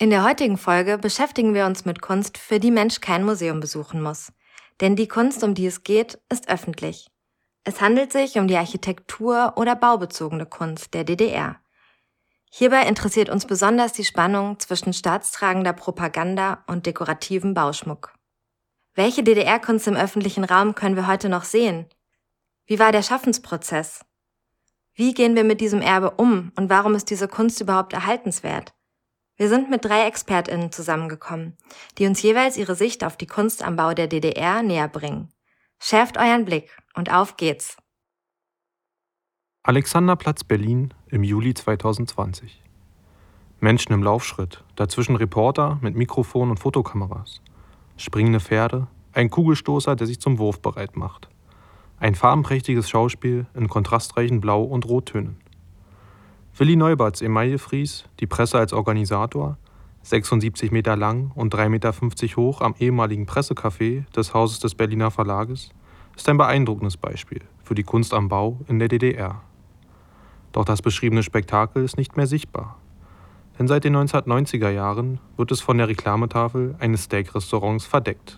In der heutigen Folge beschäftigen wir uns mit Kunst, für die Mensch kein Museum besuchen muss. Denn die Kunst, um die es geht, ist öffentlich. Es handelt sich um die Architektur oder baubezogene Kunst der DDR. Hierbei interessiert uns besonders die Spannung zwischen staatstragender Propaganda und dekorativem Bauschmuck. Welche DDR-Kunst im öffentlichen Raum können wir heute noch sehen? Wie war der Schaffensprozess? Wie gehen wir mit diesem Erbe um und warum ist diese Kunst überhaupt erhaltenswert? Wir sind mit drei ExpertInnen zusammengekommen, die uns jeweils ihre Sicht auf die Kunst am Bau der DDR näher bringen. Schärft euren Blick und auf geht's. Alexanderplatz Berlin im Juli 2020. Menschen im Laufschritt, dazwischen Reporter mit Mikrofon und Fotokameras. Springende Pferde, ein Kugelstoßer, der sich zum Wurf bereit macht. Ein farbenprächtiges Schauspiel in kontrastreichen Blau- und Rottönen. Willi Neuberts Emaillefries, die Presse als Organisator, 76 Meter lang und 3,50 Meter hoch am ehemaligen Pressecafé des Hauses des Berliner Verlages, ist ein beeindruckendes Beispiel für die Kunst am Bau in der DDR. Doch das beschriebene Spektakel ist nicht mehr sichtbar. Denn seit den 1990er Jahren wird es von der Reklametafel eines Steak-Restaurants verdeckt.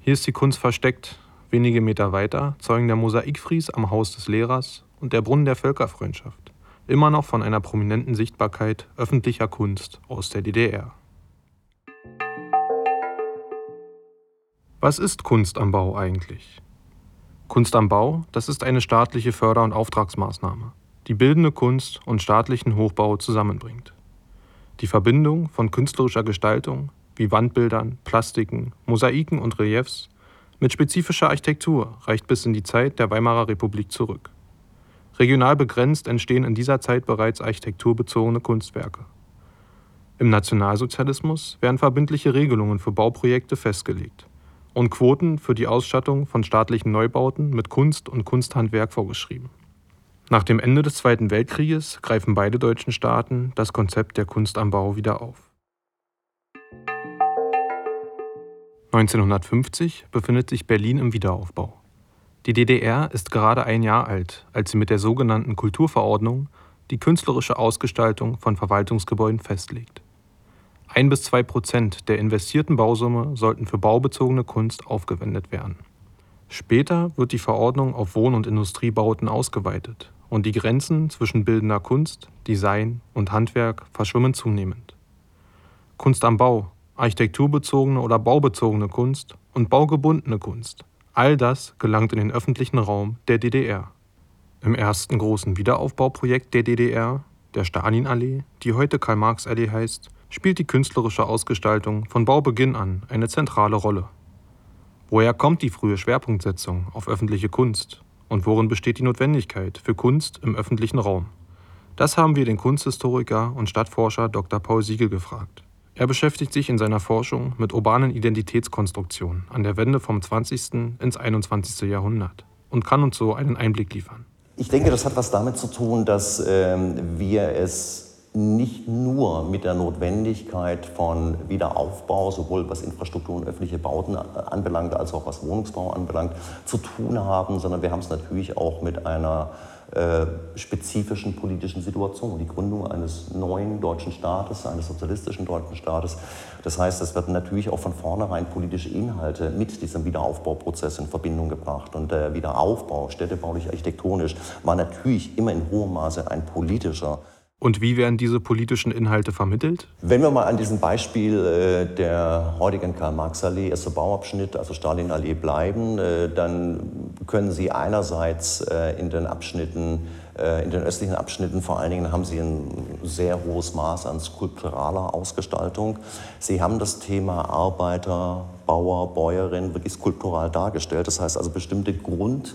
Hier ist die Kunst versteckt, wenige Meter weiter zeugen der Mosaikfries am Haus des Lehrers und der Brunnen der Völkerfreundschaft immer noch von einer prominenten Sichtbarkeit öffentlicher Kunst aus der DDR. Was ist Kunst am Bau eigentlich? Kunst am Bau, das ist eine staatliche Förder- und Auftragsmaßnahme, die bildende Kunst und staatlichen Hochbau zusammenbringt. Die Verbindung von künstlerischer Gestaltung wie Wandbildern, Plastiken, Mosaiken und Reliefs mit spezifischer Architektur reicht bis in die Zeit der Weimarer Republik zurück. Regional begrenzt entstehen in dieser Zeit bereits architekturbezogene Kunstwerke. Im Nationalsozialismus werden verbindliche Regelungen für Bauprojekte festgelegt und Quoten für die Ausstattung von staatlichen Neubauten mit Kunst und Kunsthandwerk vorgeschrieben. Nach dem Ende des Zweiten Weltkrieges greifen beide deutschen Staaten das Konzept der Kunst am Bau wieder auf. 1950 befindet sich Berlin im Wiederaufbau. Die DDR ist gerade ein Jahr alt, als sie mit der sogenannten Kulturverordnung die künstlerische Ausgestaltung von Verwaltungsgebäuden festlegt. Ein bis zwei Prozent der investierten Bausumme sollten für baubezogene Kunst aufgewendet werden. Später wird die Verordnung auf Wohn- und Industriebauten ausgeweitet und die Grenzen zwischen bildender Kunst, Design und Handwerk verschwimmen zunehmend. Kunst am Bau, architekturbezogene oder baubezogene Kunst und baugebundene Kunst All das gelangt in den öffentlichen Raum der DDR. Im ersten großen Wiederaufbauprojekt der DDR, der Stalinallee, die heute Karl-Marx-Allee heißt, spielt die künstlerische Ausgestaltung von Baubeginn an eine zentrale Rolle. Woher kommt die frühe Schwerpunktsetzung auf öffentliche Kunst und worin besteht die Notwendigkeit für Kunst im öffentlichen Raum? Das haben wir den Kunsthistoriker und Stadtforscher Dr. Paul Siegel gefragt. Er beschäftigt sich in seiner Forschung mit urbanen Identitätskonstruktionen an der Wende vom 20. ins 21. Jahrhundert und kann uns so einen Einblick liefern. Ich denke, das hat was damit zu tun, dass ähm, wir es nicht nur mit der Notwendigkeit von Wiederaufbau, sowohl was Infrastruktur und öffentliche Bauten anbelangt, als auch was Wohnungsbau anbelangt, zu tun haben, sondern wir haben es natürlich auch mit einer äh, spezifischen politischen Situation, die Gründung eines neuen deutschen Staates, eines sozialistischen deutschen Staates. Das heißt, es werden natürlich auch von vornherein politische Inhalte mit diesem Wiederaufbauprozess in Verbindung gebracht. Und der Wiederaufbau, städtebaulich, architektonisch, war natürlich immer in hohem Maße ein politischer und wie werden diese politischen Inhalte vermittelt? Wenn wir mal an diesem Beispiel äh, der heutigen Karl-Marx-Allee, erster Bauabschnitt, also Stalinallee bleiben, äh, dann können Sie einerseits äh, in den Abschnitten, äh, in den östlichen Abschnitten vor allen Dingen haben Sie ein sehr hohes Maß an skulpturaler Ausgestaltung. Sie haben das Thema Arbeiter, Bauer, Bäuerin wirklich skulptural dargestellt. Das heißt also bestimmte Grund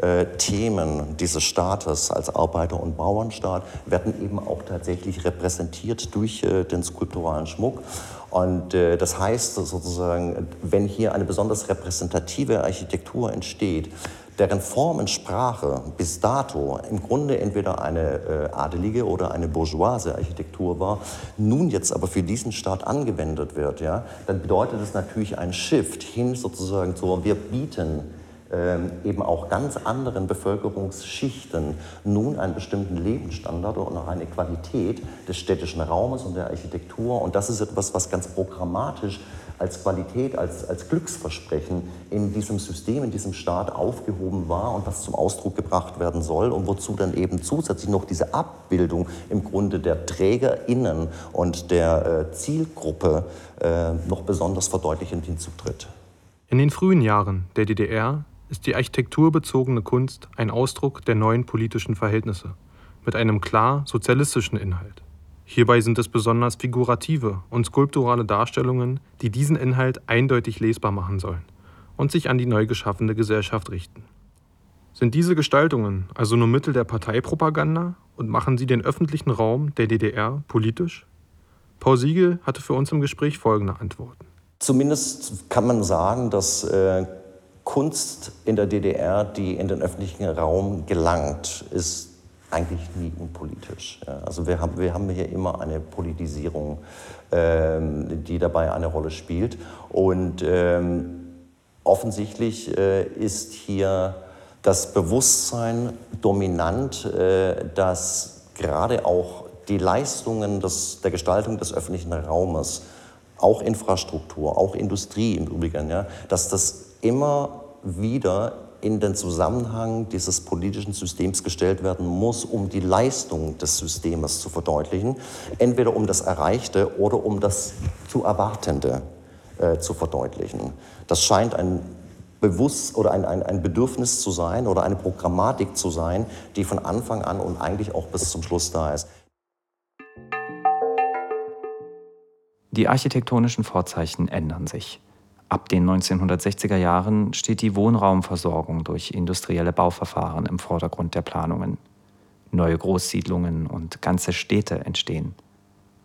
äh, Themen dieses Staates als Arbeiter- und Bauernstaat werden eben auch tatsächlich repräsentiert durch äh, den skulpturalen Schmuck. Und äh, das heißt sozusagen, wenn hier eine besonders repräsentative Architektur entsteht, deren Form und Sprache bis dato im Grunde entweder eine äh, adelige oder eine bourgeoise Architektur war, nun jetzt aber für diesen Staat angewendet wird, ja, dann bedeutet es natürlich ein Shift hin sozusagen zu, wir bieten eben auch ganz anderen Bevölkerungsschichten nun einen bestimmten Lebensstandard und auch eine Qualität des städtischen Raumes und der Architektur. Und das ist etwas, was ganz programmatisch als Qualität, als, als Glücksversprechen in diesem System, in diesem Staat aufgehoben war und was zum Ausdruck gebracht werden soll und wozu dann eben zusätzlich noch diese Abbildung im Grunde der TrägerInnen und der äh, Zielgruppe äh, noch besonders verdeutlichend hinzutritt. In den frühen Jahren der DDR ist die architekturbezogene Kunst ein Ausdruck der neuen politischen Verhältnisse mit einem klar sozialistischen Inhalt. Hierbei sind es besonders figurative und skulpturale Darstellungen, die diesen Inhalt eindeutig lesbar machen sollen und sich an die neu geschaffene Gesellschaft richten. Sind diese Gestaltungen also nur Mittel der Parteipropaganda und machen sie den öffentlichen Raum der DDR politisch? Paul Siegel hatte für uns im Gespräch folgende Antworten. Zumindest kann man sagen, dass äh, Kunst in der DDR, die in den öffentlichen Raum gelangt, ist eigentlich nie unpolitisch. Ja. Also wir haben, wir haben hier immer eine Politisierung, ähm, die dabei eine Rolle spielt. Und ähm, offensichtlich äh, ist hier das Bewusstsein dominant, äh, dass gerade auch die Leistungen des, der Gestaltung des öffentlichen Raumes, auch Infrastruktur, auch Industrie im Übrigen, ja, dass das immer wieder in den Zusammenhang dieses politischen Systems gestellt werden muss, um die Leistung des Systems zu verdeutlichen, entweder um das Erreichte oder um das zu Erwartende äh, zu verdeutlichen. Das scheint ein Bewusst oder ein, ein, ein Bedürfnis zu sein oder eine Programmatik zu sein, die von Anfang an und eigentlich auch bis zum Schluss da ist. Die architektonischen Vorzeichen ändern sich. Ab den 1960er Jahren steht die Wohnraumversorgung durch industrielle Bauverfahren im Vordergrund der Planungen. Neue Großsiedlungen und ganze Städte entstehen.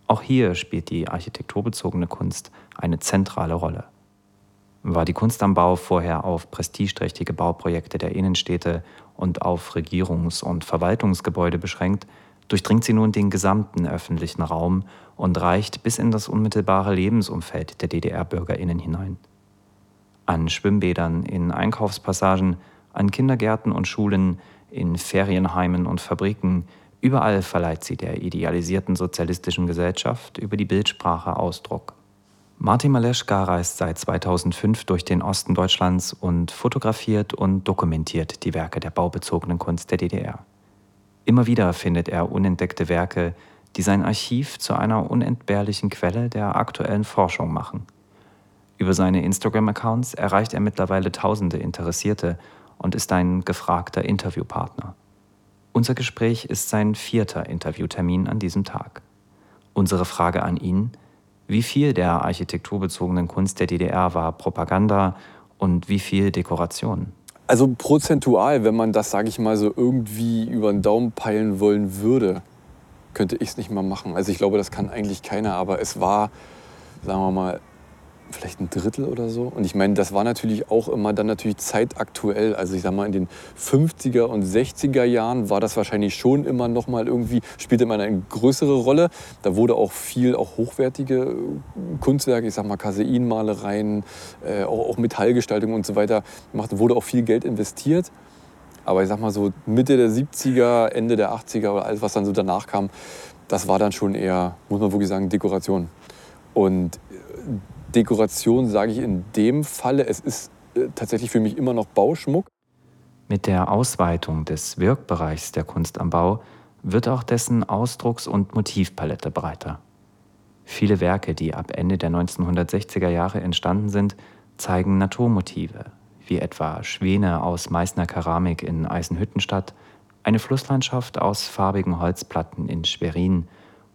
Auch hier spielt die architekturbezogene Kunst eine zentrale Rolle. War die Kunst am Bau vorher auf prestigeträchtige Bauprojekte der Innenstädte und auf Regierungs- und Verwaltungsgebäude beschränkt, durchdringt sie nun den gesamten öffentlichen Raum und reicht bis in das unmittelbare Lebensumfeld der DDR-Bürgerinnen hinein an Schwimmbädern, in Einkaufspassagen, an Kindergärten und Schulen, in Ferienheimen und Fabriken, überall verleiht sie der idealisierten sozialistischen Gesellschaft über die Bildsprache Ausdruck. Martin Maleschka reist seit 2005 durch den Osten Deutschlands und fotografiert und dokumentiert die Werke der baubezogenen Kunst der DDR. Immer wieder findet er unentdeckte Werke, die sein Archiv zu einer unentbehrlichen Quelle der aktuellen Forschung machen. Über seine Instagram-Accounts erreicht er mittlerweile tausende Interessierte und ist ein gefragter Interviewpartner. Unser Gespräch ist sein vierter Interviewtermin an diesem Tag. Unsere Frage an ihn, wie viel der architekturbezogenen Kunst der DDR war Propaganda und wie viel Dekoration? Also prozentual, wenn man das, sage ich mal, so irgendwie über den Daumen peilen wollen würde, könnte ich es nicht mal machen. Also ich glaube, das kann eigentlich keiner, aber es war, sagen wir mal, vielleicht ein Drittel oder so. Und ich meine, das war natürlich auch immer dann natürlich zeitaktuell. Also ich sag mal, in den 50er und 60er Jahren war das wahrscheinlich schon immer noch mal irgendwie, spielte immer eine größere Rolle. Da wurde auch viel, auch hochwertige äh, Kunstwerke, ich sag mal Kaseinmalereien, äh, auch, auch Metallgestaltung und so weiter gemacht. wurde auch viel Geld investiert. Aber ich sag mal so Mitte der 70er, Ende der 80er oder alles, was dann so danach kam, das war dann schon eher, muss man wirklich sagen, Dekoration. Und Dekoration sage ich in dem Falle, es ist äh, tatsächlich für mich immer noch Bauschmuck. Mit der Ausweitung des Wirkbereichs der Kunst am Bau wird auch dessen Ausdrucks- und Motivpalette breiter. Viele Werke, die ab Ende der 1960er Jahre entstanden sind, zeigen Naturmotive, wie etwa Schwäne aus Meißner Keramik in Eisenhüttenstadt, eine Flusslandschaft aus farbigen Holzplatten in Schwerin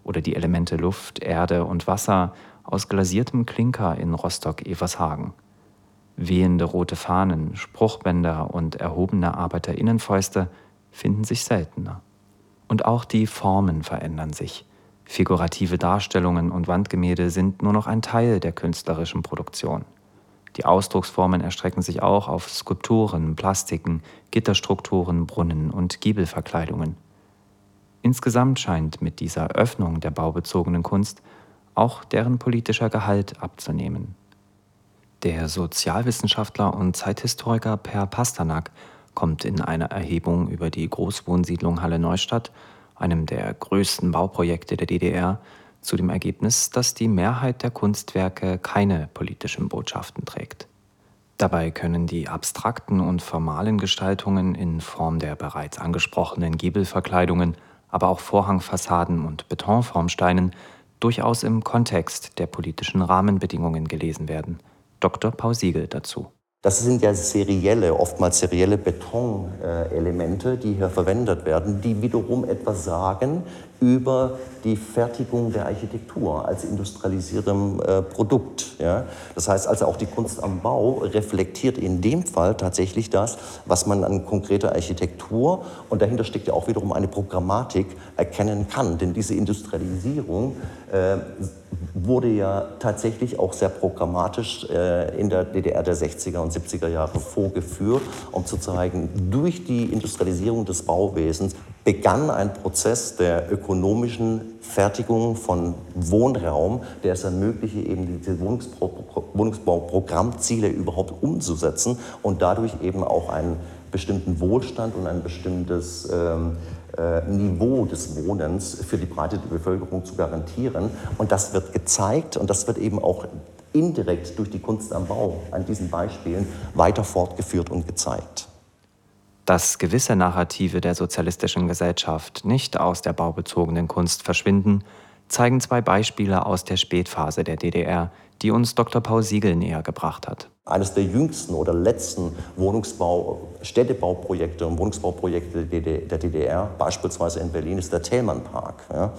oder die Elemente Luft, Erde und Wasser aus glasiertem Klinker in Rostock-Evershagen. Wehende rote Fahnen, Spruchbänder und erhobene Arbeiterinnenfäuste finden sich seltener. Und auch die Formen verändern sich. Figurative Darstellungen und Wandgemälde sind nur noch ein Teil der künstlerischen Produktion. Die Ausdrucksformen erstrecken sich auch auf Skulpturen, Plastiken, Gitterstrukturen, Brunnen und Giebelverkleidungen. Insgesamt scheint mit dieser Öffnung der baubezogenen Kunst auch deren politischer Gehalt abzunehmen. Der Sozialwissenschaftler und Zeithistoriker Per Pasternak kommt in einer Erhebung über die Großwohnsiedlung Halle Neustadt, einem der größten Bauprojekte der DDR, zu dem Ergebnis, dass die Mehrheit der Kunstwerke keine politischen Botschaften trägt. Dabei können die abstrakten und formalen Gestaltungen in Form der bereits angesprochenen Giebelverkleidungen, aber auch Vorhangfassaden und Betonformsteinen durchaus im Kontext der politischen Rahmenbedingungen gelesen werden. Dr. Paul Siegel dazu. Das sind ja serielle, oftmals serielle Betonelemente, die hier verwendet werden, die wiederum etwas sagen über die Fertigung der Architektur als industrialisiertem äh, Produkt. Ja? Das heißt also auch die Kunst am Bau reflektiert in dem Fall tatsächlich das, was man an konkreter Architektur und dahinter steckt ja auch wiederum eine Programmatik erkennen kann. Denn diese Industrialisierung äh, wurde ja tatsächlich auch sehr programmatisch äh, in der DDR der 60er und 70er Jahre vorgeführt, um zu zeigen, durch die Industrialisierung des Bauwesens begann ein Prozess der ökonomischen Fertigung von Wohnraum, der es ermöglichte, eben diese Wohnungsbauprogrammziele überhaupt umzusetzen und dadurch eben auch einen bestimmten Wohlstand und ein bestimmtes ähm, äh, Niveau des Wohnens für die breite Bevölkerung zu garantieren. Und das wird gezeigt und das wird eben auch indirekt durch die Kunst am Bau an diesen Beispielen weiter fortgeführt und gezeigt. Dass gewisse Narrative der sozialistischen Gesellschaft nicht aus der baubezogenen Kunst verschwinden, zeigen zwei Beispiele aus der Spätphase der DDR, die uns Dr. Paul Siegel näher gebracht hat. Eines der jüngsten oder letzten Wohnungsbau, Städtebauprojekte und Wohnungsbauprojekte der DDR, beispielsweise in Berlin, ist der Thälmann Park. Ja.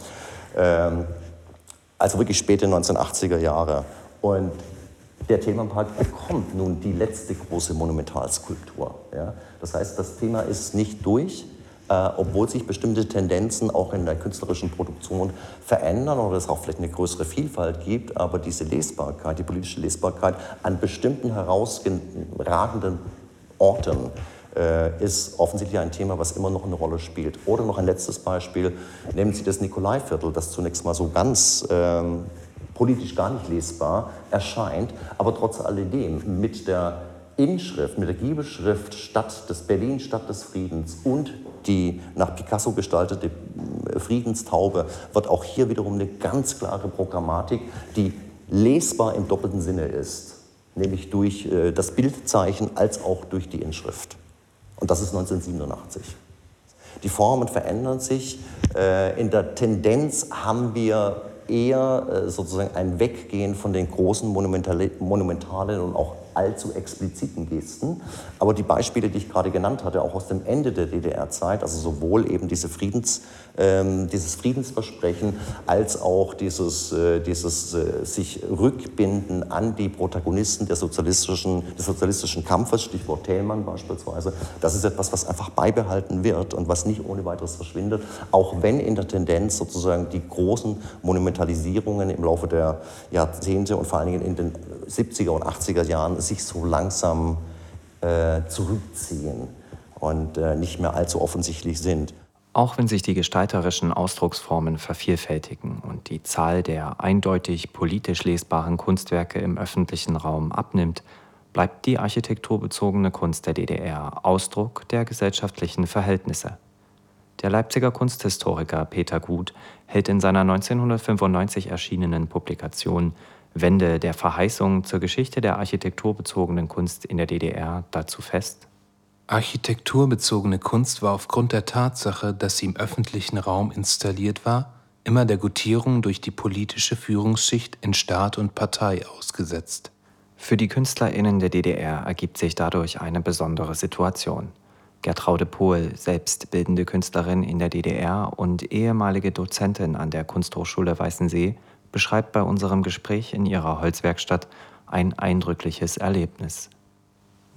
Ähm, also wirklich späte 1980er Jahre. Und der Themenpark bekommt nun die letzte große Monumentalskulptur. Ja? Das heißt, das Thema ist nicht durch, äh, obwohl sich bestimmte Tendenzen auch in der künstlerischen Produktion verändern oder es auch vielleicht eine größere Vielfalt gibt, aber diese Lesbarkeit, die politische Lesbarkeit an bestimmten herausragenden Orten äh, ist offensichtlich ein Thema, was immer noch eine Rolle spielt. Oder noch ein letztes Beispiel, nehmen Sie das Nikolaiviertel, das zunächst mal so ganz ähm, politisch gar nicht lesbar erscheint, aber trotz alledem mit der Inschrift, mit der Giebelschrift Stadt des Berlin, Stadt des Friedens und die nach Picasso gestaltete äh, Friedenstaube wird auch hier wiederum eine ganz klare Programmatik, die lesbar im doppelten Sinne ist, nämlich durch äh, das Bildzeichen als auch durch die Inschrift. Und das ist 1987. Die Formen verändern sich. Äh, in der Tendenz haben wir eher sozusagen ein Weggehen von den großen monumentalen und auch allzu expliziten Gesten. Aber die Beispiele, die ich gerade genannt hatte, auch aus dem Ende der DDR-Zeit, also sowohl eben diese Friedens, ähm, dieses Friedensversprechen als auch dieses, äh, dieses äh, sich Rückbinden an die Protagonisten der sozialistischen, des sozialistischen Kampfes, Stichwort Thälmann beispielsweise, das ist etwas, was einfach beibehalten wird und was nicht ohne weiteres verschwindet, auch wenn in der Tendenz sozusagen die großen Monumentalisierungen im Laufe der Jahrzehnte und vor allen Dingen in den 70er und 80er Jahren sich so langsam äh, zurückziehen und äh, nicht mehr allzu offensichtlich sind. Auch wenn sich die gestalterischen Ausdrucksformen vervielfältigen und die Zahl der eindeutig politisch lesbaren Kunstwerke im öffentlichen Raum abnimmt, bleibt die architekturbezogene Kunst der DDR Ausdruck der gesellschaftlichen Verhältnisse. Der Leipziger Kunsthistoriker Peter Gut hält in seiner 1995 erschienenen Publikation Wende der Verheißung zur Geschichte der architekturbezogenen Kunst in der DDR dazu fest? Architekturbezogene Kunst war aufgrund der Tatsache, dass sie im öffentlichen Raum installiert war, immer der Gutierung durch die politische Führungsschicht in Staat und Partei ausgesetzt. Für die KünstlerInnen der DDR ergibt sich dadurch eine besondere Situation. Gertraude Pohl, selbst bildende Künstlerin in der DDR und ehemalige Dozentin an der Kunsthochschule Weißensee, beschreibt bei unserem Gespräch in ihrer Holzwerkstatt ein eindrückliches Erlebnis.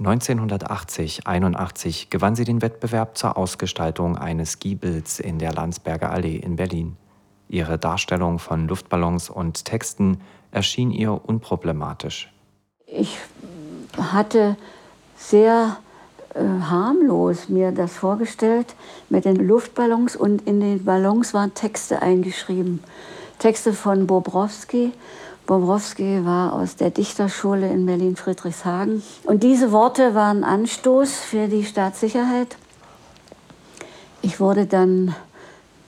1980-81 gewann sie den Wettbewerb zur Ausgestaltung eines Giebels in der Landsberger Allee in Berlin. Ihre Darstellung von Luftballons und Texten erschien ihr unproblematisch. Ich hatte sehr äh, harmlos mir das vorgestellt mit den Luftballons und in den Ballons waren Texte eingeschrieben. Texte von Bobrowski, Bobrowski war aus der Dichterschule in Berlin-Friedrichshagen. Und diese Worte waren Anstoß für die Staatssicherheit. Ich wurde dann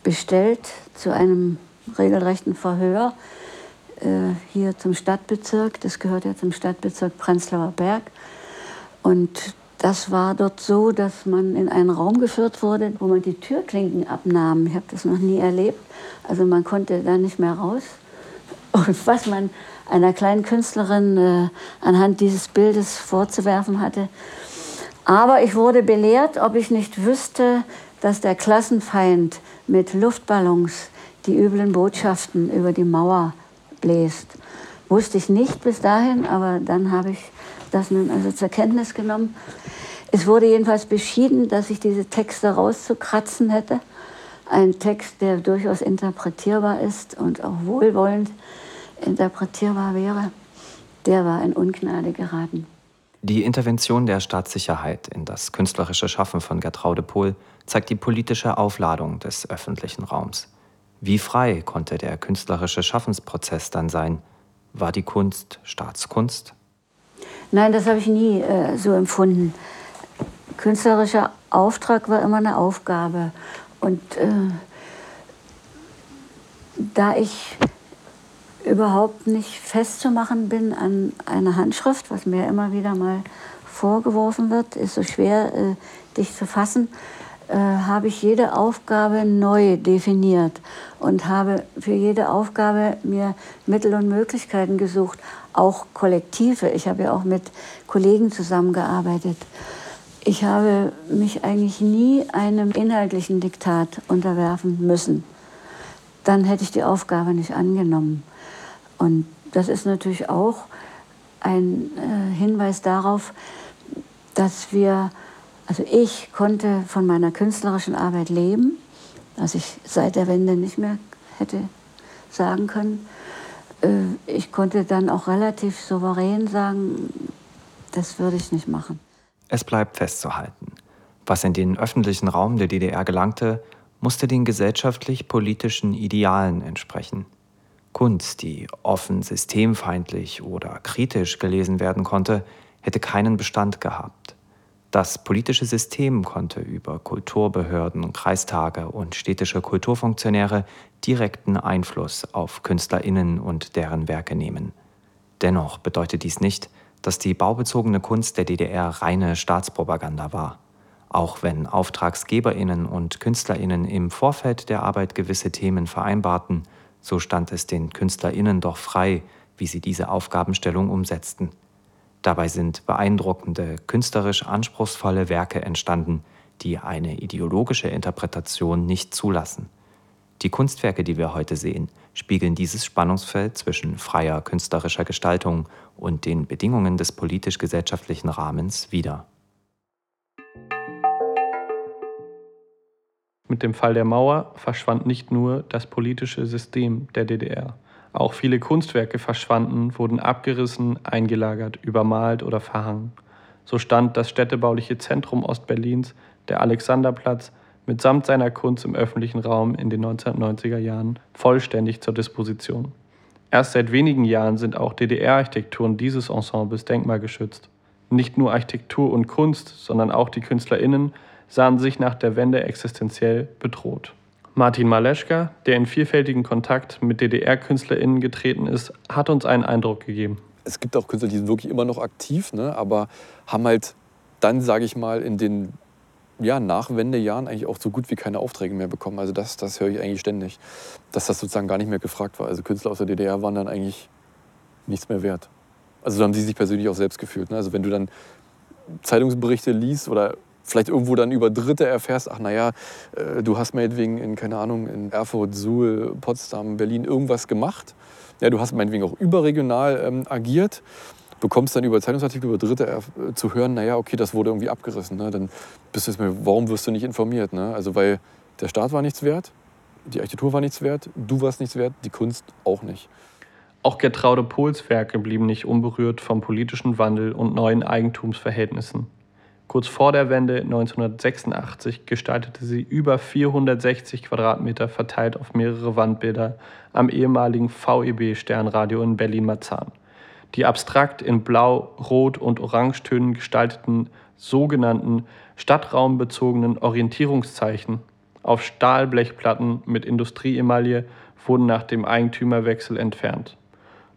bestellt zu einem regelrechten Verhör äh, hier zum Stadtbezirk. Das gehört ja zum Stadtbezirk Prenzlauer Berg. Und das war dort so, dass man in einen Raum geführt wurde, wo man die Türklinken abnahm. Ich habe das noch nie erlebt. Also man konnte da nicht mehr raus. Und was man einer kleinen Künstlerin äh, anhand dieses Bildes vorzuwerfen hatte. Aber ich wurde belehrt, ob ich nicht wüsste, dass der Klassenfeind mit Luftballons die üblen Botschaften über die Mauer bläst. Wusste ich nicht bis dahin, aber dann habe ich das nun also zur Kenntnis genommen. Es wurde jedenfalls beschieden, dass ich diese Texte rauszukratzen hätte. Ein Text, der durchaus interpretierbar ist und auch wohlwollend interpretierbar wäre, der war in Ungnade geraten. Die Intervention der Staatssicherheit in das künstlerische Schaffen von Gertraude Pohl zeigt die politische Aufladung des öffentlichen Raums. Wie frei konnte der künstlerische Schaffensprozess dann sein? War die Kunst Staatskunst? Nein, das habe ich nie äh, so empfunden. Künstlerischer Auftrag war immer eine Aufgabe. Und äh, da ich überhaupt nicht festzumachen bin an einer Handschrift, was mir immer wieder mal vorgeworfen wird, ist so schwer, äh, dich zu fassen, äh, habe ich jede Aufgabe neu definiert und habe für jede Aufgabe mir Mittel und Möglichkeiten gesucht, auch Kollektive. Ich habe ja auch mit Kollegen zusammengearbeitet. Ich habe mich eigentlich nie einem inhaltlichen Diktat unterwerfen müssen. Dann hätte ich die Aufgabe nicht angenommen. Und das ist natürlich auch ein äh, Hinweis darauf, dass wir, also ich konnte von meiner künstlerischen Arbeit leben, was ich seit der Wende nicht mehr hätte sagen können. Äh, ich konnte dann auch relativ souverän sagen, das würde ich nicht machen. Es bleibt festzuhalten, was in den öffentlichen Raum der DDR gelangte, musste den gesellschaftlich-politischen Idealen entsprechen. Kunst, die offen systemfeindlich oder kritisch gelesen werden konnte, hätte keinen Bestand gehabt. Das politische System konnte über Kulturbehörden, Kreistage und städtische Kulturfunktionäre direkten Einfluss auf Künstlerinnen und deren Werke nehmen. Dennoch bedeutet dies nicht, dass die baubezogene Kunst der DDR reine Staatspropaganda war. Auch wenn Auftragsgeberinnen und Künstlerinnen im Vorfeld der Arbeit gewisse Themen vereinbarten, so stand es den KünstlerInnen doch frei, wie sie diese Aufgabenstellung umsetzten. Dabei sind beeindruckende, künstlerisch anspruchsvolle Werke entstanden, die eine ideologische Interpretation nicht zulassen. Die Kunstwerke, die wir heute sehen, spiegeln dieses Spannungsfeld zwischen freier künstlerischer Gestaltung und den Bedingungen des politisch-gesellschaftlichen Rahmens wider. Mit dem Fall der Mauer verschwand nicht nur das politische System der DDR. Auch viele Kunstwerke verschwanden, wurden abgerissen, eingelagert, übermalt oder verhangen. So stand das städtebauliche Zentrum Ostberlins, der Alexanderplatz, mitsamt seiner Kunst im öffentlichen Raum in den 1990er Jahren vollständig zur Disposition. Erst seit wenigen Jahren sind auch DDR-Architekturen dieses Ensembles denkmalgeschützt. Nicht nur Architektur und Kunst, sondern auch die KünstlerInnen sahen sich nach der Wende existenziell bedroht. Martin Maleschka, der in vielfältigen Kontakt mit DDR-KünstlerInnen getreten ist, hat uns einen Eindruck gegeben. Es gibt auch Künstler, die sind wirklich immer noch aktiv, ne, aber haben halt dann, sage ich mal, in den ja, Nachwendejahren eigentlich auch so gut wie keine Aufträge mehr bekommen. Also das, das höre ich eigentlich ständig, dass das sozusagen gar nicht mehr gefragt war. Also Künstler aus der DDR waren dann eigentlich nichts mehr wert. Also so haben sie sich persönlich auch selbst gefühlt. Ne? Also wenn du dann Zeitungsberichte liest oder vielleicht irgendwo dann über Dritte erfährst, ach naja, äh, du hast meinetwegen in, keine Ahnung, in Erfurt, Suhl, Potsdam, Berlin irgendwas gemacht. Ja, du hast meinetwegen auch überregional ähm, agiert, bekommst dann über Zeitungsartikel, über Dritte äh, zu hören, naja, okay, das wurde irgendwie abgerissen. Ne? Dann bist du jetzt mal, warum wirst du nicht informiert? Ne? Also weil der Staat war nichts wert, die Architektur war nichts wert, du warst nichts wert, die Kunst auch nicht. Auch Gertraude Pohls Werke blieben nicht unberührt vom politischen Wandel und neuen Eigentumsverhältnissen. Kurz vor der Wende 1986 gestaltete sie über 460 Quadratmeter verteilt auf mehrere Wandbilder am ehemaligen VEB-Sternradio in Berlin-Marzahn. Die abstrakt in Blau, Rot und Orangetönen gestalteten sogenannten stadtraumbezogenen Orientierungszeichen auf Stahlblechplatten mit Industrieemaille wurden nach dem Eigentümerwechsel entfernt.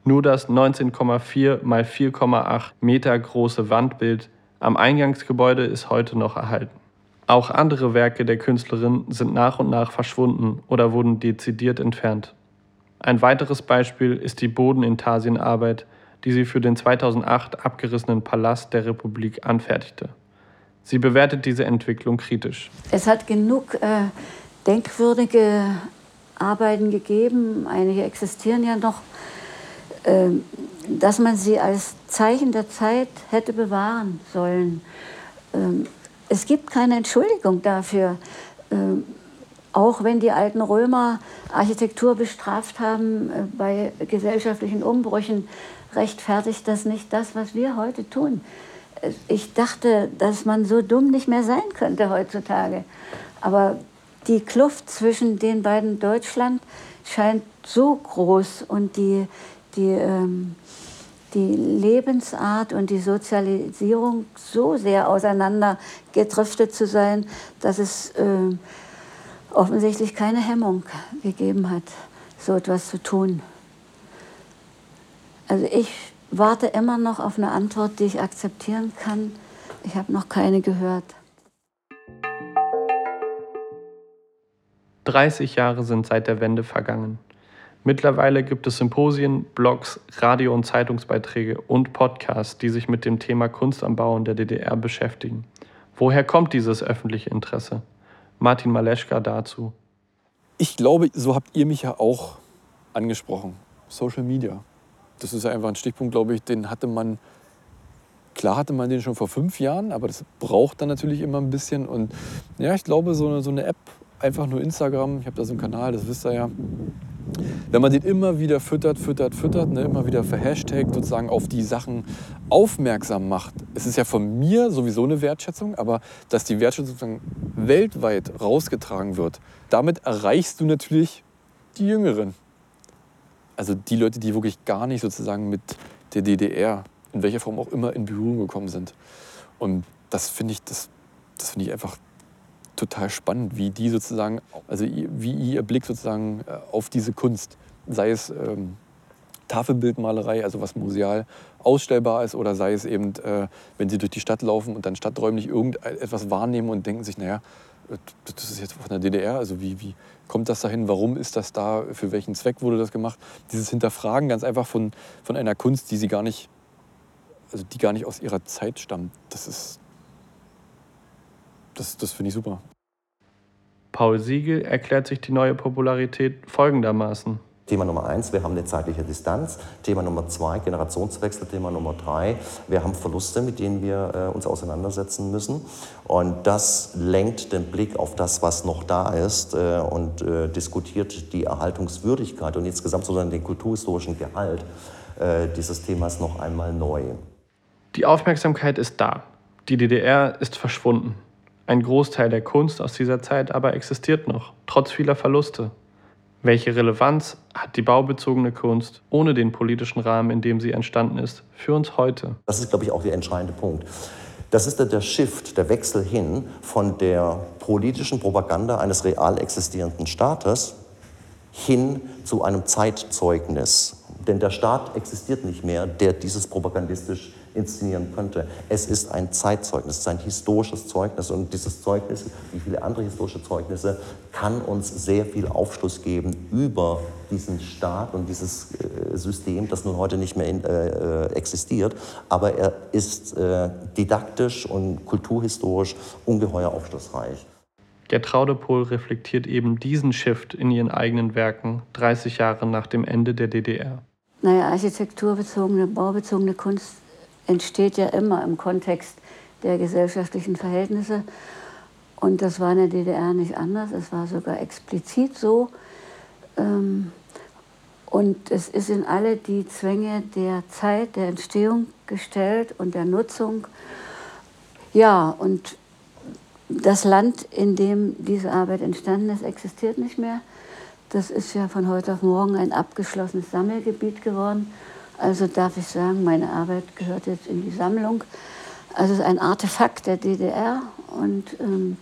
Nur das 19,4 x 4,8 Meter große Wandbild am Eingangsgebäude ist heute noch erhalten. Auch andere Werke der Künstlerin sind nach und nach verschwunden oder wurden dezidiert entfernt. Ein weiteres Beispiel ist die Bodenintarsienarbeit, die sie für den 2008 abgerissenen Palast der Republik anfertigte. Sie bewertet diese Entwicklung kritisch. Es hat genug äh, denkwürdige Arbeiten gegeben, einige existieren ja noch, äh, dass man sie als Zeichen der Zeit hätte bewahren sollen. Ähm, es gibt keine Entschuldigung dafür. Ähm, auch wenn die alten Römer Architektur bestraft haben äh, bei gesellschaftlichen Umbrüchen, rechtfertigt das nicht das, was wir heute tun. Äh, ich dachte, dass man so dumm nicht mehr sein könnte heutzutage. Aber die Kluft zwischen den beiden Deutschland scheint so groß und die, die, ähm, die Lebensart und die Sozialisierung so sehr auseinandergedriftet zu sein, dass es äh, offensichtlich keine Hemmung gegeben hat, so etwas zu tun. Also ich warte immer noch auf eine Antwort, die ich akzeptieren kann. Ich habe noch keine gehört. 30 Jahre sind seit der Wende vergangen. Mittlerweile gibt es Symposien, Blogs, Radio- und Zeitungsbeiträge und Podcasts, die sich mit dem Thema Kunst am Bau in der DDR beschäftigen. Woher kommt dieses öffentliche Interesse? Martin Maleschka dazu. Ich glaube, so habt ihr mich ja auch angesprochen. Social Media. Das ist einfach ein Stichpunkt, glaube ich, den hatte man, klar hatte man den schon vor fünf Jahren, aber das braucht dann natürlich immer ein bisschen. Und ja, ich glaube, so eine, so eine App, einfach nur Instagram, ich habe da so einen Kanal, das wisst ihr ja, wenn man den immer wieder füttert, füttert, füttert, ne, immer wieder verhashtagt, sozusagen auf die Sachen aufmerksam macht. Es ist ja von mir sowieso eine Wertschätzung, aber dass die Wertschätzung sozusagen weltweit rausgetragen wird, damit erreichst du natürlich die Jüngeren also die Leute, die wirklich gar nicht sozusagen mit der DDR, in welcher Form auch immer, in Berührung gekommen sind. Und das finde ich, das, das finde ich einfach total spannend, wie die sozusagen, also wie ihr Blick sozusagen äh, auf diese Kunst, sei es ähm, Tafelbildmalerei, also was museal ausstellbar ist, oder sei es eben, äh, wenn sie durch die Stadt laufen und dann stadträumlich irgendetwas wahrnehmen und denken sich, naja, das ist jetzt von der DDR, also wie, wie kommt das dahin, warum ist das da, für welchen Zweck wurde das gemacht? Dieses Hinterfragen ganz einfach von, von einer Kunst, die sie gar nicht, also die gar nicht aus ihrer Zeit stammt, das ist, das, das finde ich super. Paul Siegel erklärt sich die neue Popularität folgendermaßen. Thema Nummer eins, wir haben eine zeitliche Distanz. Thema Nummer zwei, Generationswechsel. Thema Nummer drei, wir haben Verluste, mit denen wir äh, uns auseinandersetzen müssen. Und das lenkt den Blick auf das, was noch da ist äh, und äh, diskutiert die Erhaltungswürdigkeit und insgesamt sozusagen den kulturhistorischen Gehalt äh, dieses Themas noch einmal neu. Die Aufmerksamkeit ist da. Die DDR ist verschwunden. Ein Großteil der Kunst aus dieser Zeit aber existiert noch, trotz vieler Verluste. Welche Relevanz hat die baubezogene Kunst ohne den politischen Rahmen, in dem sie entstanden ist, für uns heute? Das ist, glaube ich, auch der entscheidende Punkt. Das ist der Shift, der Wechsel hin von der politischen Propaganda eines real existierenden Staates hin zu einem Zeitzeugnis. Denn der Staat existiert nicht mehr, der dieses propagandistisch inszenieren könnte. Es ist ein Zeitzeugnis, es ist ein historisches Zeugnis und dieses Zeugnis, wie viele andere historische Zeugnisse, kann uns sehr viel Aufschluss geben über diesen Staat und dieses äh, System, das nun heute nicht mehr in, äh, äh, existiert. Aber er ist äh, didaktisch und kulturhistorisch ungeheuer aufschlussreich. Gertrude Pohl reflektiert eben diesen Shift in ihren eigenen Werken 30 Jahre nach dem Ende der DDR. Naja, architekturbezogene, baubezogene Kunst entsteht ja immer im Kontext der gesellschaftlichen Verhältnisse. Und das war in der DDR nicht anders. Es war sogar explizit so. Ähm, und es ist in alle die Zwänge der Zeit, der Entstehung gestellt und der Nutzung. Ja, und das Land, in dem diese Arbeit entstanden ist, existiert nicht mehr. Das ist ja von heute auf morgen ein abgeschlossenes Sammelgebiet geworden. Also darf ich sagen, meine Arbeit gehört jetzt in die Sammlung. Also es ist ein Artefakt der DDR und ähm,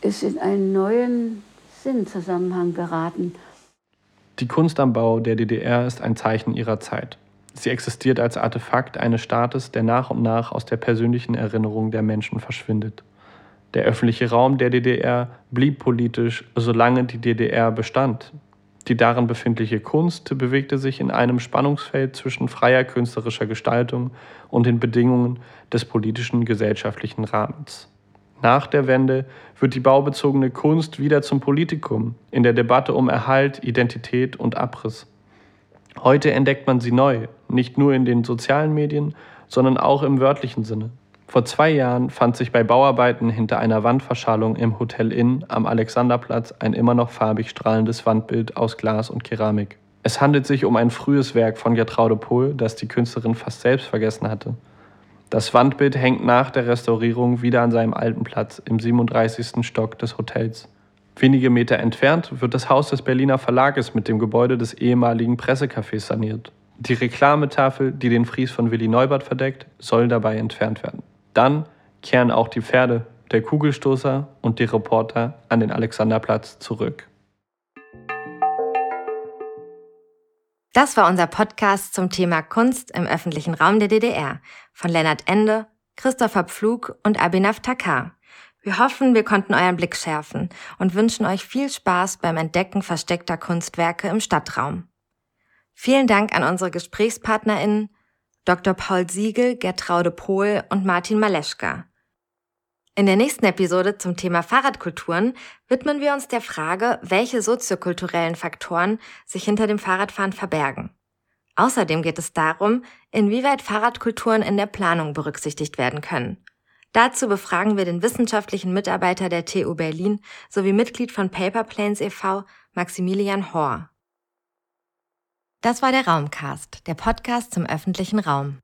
ist in einen neuen Sinnzusammenhang geraten. Die Kunst am Bau der DDR ist ein Zeichen ihrer Zeit. Sie existiert als Artefakt eines Staates, der nach und nach aus der persönlichen Erinnerung der Menschen verschwindet. Der öffentliche Raum der DDR blieb politisch, solange die DDR bestand. Die darin befindliche Kunst bewegte sich in einem Spannungsfeld zwischen freier künstlerischer Gestaltung und den Bedingungen des politischen gesellschaftlichen Rahmens. Nach der Wende wird die baubezogene Kunst wieder zum Politikum in der Debatte um Erhalt, Identität und Abriss. Heute entdeckt man sie neu, nicht nur in den sozialen Medien, sondern auch im wörtlichen Sinne. Vor zwei Jahren fand sich bei Bauarbeiten hinter einer Wandverschallung im Hotel Inn am Alexanderplatz ein immer noch farbig strahlendes Wandbild aus Glas und Keramik. Es handelt sich um ein frühes Werk von Gertraude Pohl, das die Künstlerin fast selbst vergessen hatte. Das Wandbild hängt nach der Restaurierung wieder an seinem alten Platz im 37. Stock des Hotels. Wenige Meter entfernt wird das Haus des Berliner Verlages mit dem Gebäude des ehemaligen Pressecafés saniert. Die Reklametafel, die den Fries von Willi Neubert verdeckt, soll dabei entfernt werden. Dann kehren auch die Pferde, der Kugelstoßer und die Reporter an den Alexanderplatz zurück. Das war unser Podcast zum Thema Kunst im öffentlichen Raum der DDR von Lennart Ende, Christopher Pflug und Abhinav Takar. Wir hoffen, wir konnten euren Blick schärfen und wünschen euch viel Spaß beim Entdecken versteckter Kunstwerke im Stadtraum. Vielen Dank an unsere GesprächspartnerInnen Dr. Paul Siegel, Gertraude Pohl und Martin Maleschka. In der nächsten Episode zum Thema Fahrradkulturen widmen wir uns der Frage, welche soziokulturellen Faktoren sich hinter dem Fahrradfahren verbergen. Außerdem geht es darum, inwieweit Fahrradkulturen in der Planung berücksichtigt werden können. Dazu befragen wir den wissenschaftlichen Mitarbeiter der TU Berlin sowie Mitglied von Paper Planes e.V., Maximilian Hohr. Das war der Raumcast, der Podcast zum öffentlichen Raum.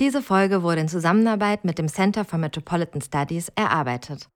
Diese Folge wurde in Zusammenarbeit mit dem Center for Metropolitan Studies erarbeitet.